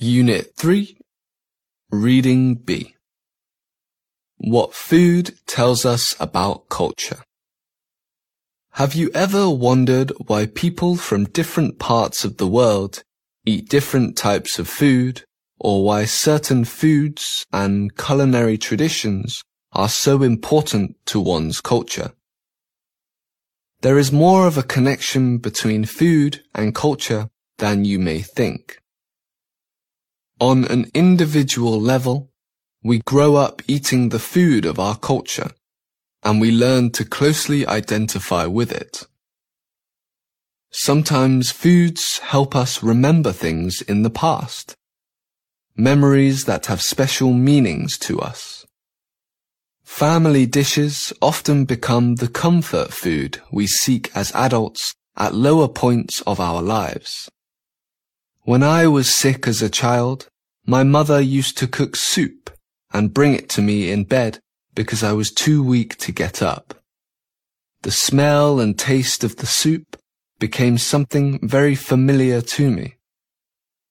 3. Reading B. What food tells us about culture. Have you ever wondered why people from different parts of the world eat different types of food, or why certain foods and culinary traditions are so important to one's culture? There is more of a connection between food and culture than you may think. On an individual level, we grow up eating the food of our culture, and we learn to closely identify with it. Sometimes foods help us remember things in the past, memories that have special meanings to us. Family dishes often become the comfort food we seek as adults at lower points of our lives. When I was sick as a child, my mother used to cook soup and bring it to me in bed because I was too weak to get up. The smell and taste of the soup became something very familiar to me.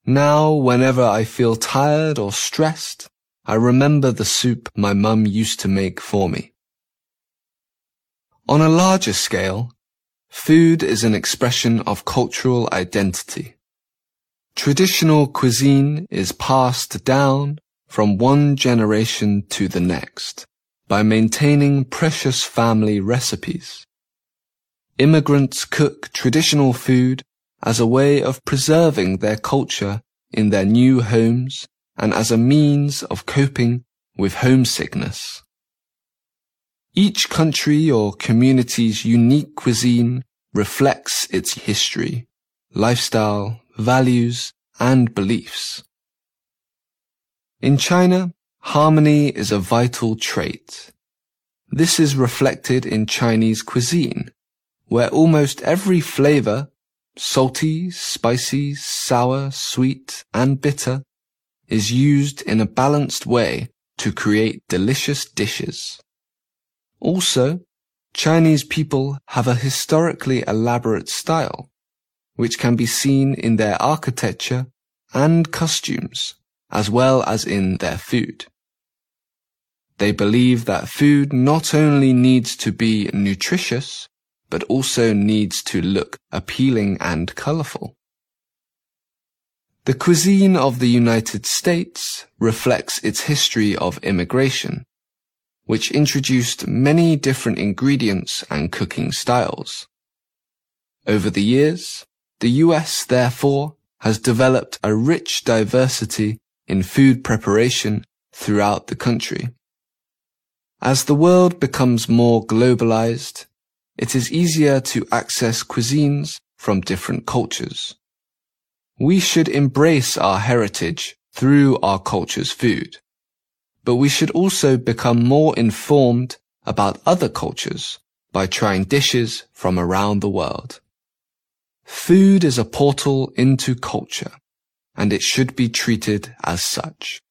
Now, whenever I feel tired or stressed, I remember the soup my mum used to make for me. On a larger scale, food is an expression of cultural identity. Traditional cuisine is passed down from one generation to the next by maintaining precious family recipes. Immigrants cook traditional food as a way of preserving their culture in their new homes and as a means of coping with homesickness. Each country or community's unique cuisine reflects its history, lifestyle, values, and beliefs. In China, harmony is a vital trait. This is reflected in Chinese cuisine, where almost every flavor, salty, spicy, sour, sweet, and bitter, is used in a balanced way to create delicious dishes. Also, Chinese people have a historically elaborate style, which can be seen in their architecture and costumes, as well as in their food. They believe that food not only needs to be nutritious, but also needs to look appealing and colorful. The cuisine of the United States reflects its history of immigration, which introduced many different ingredients and cooking styles. Over the years, the US, therefore, has developed a rich diversity in food preparation throughout the country. As the world becomes more globalized, it is easier to access cuisines from different cultures. We should embrace our heritage through our culture's food, but we should also become more informed about other cultures by trying dishes from around the world. Food is a portal into culture, and it should be treated as such.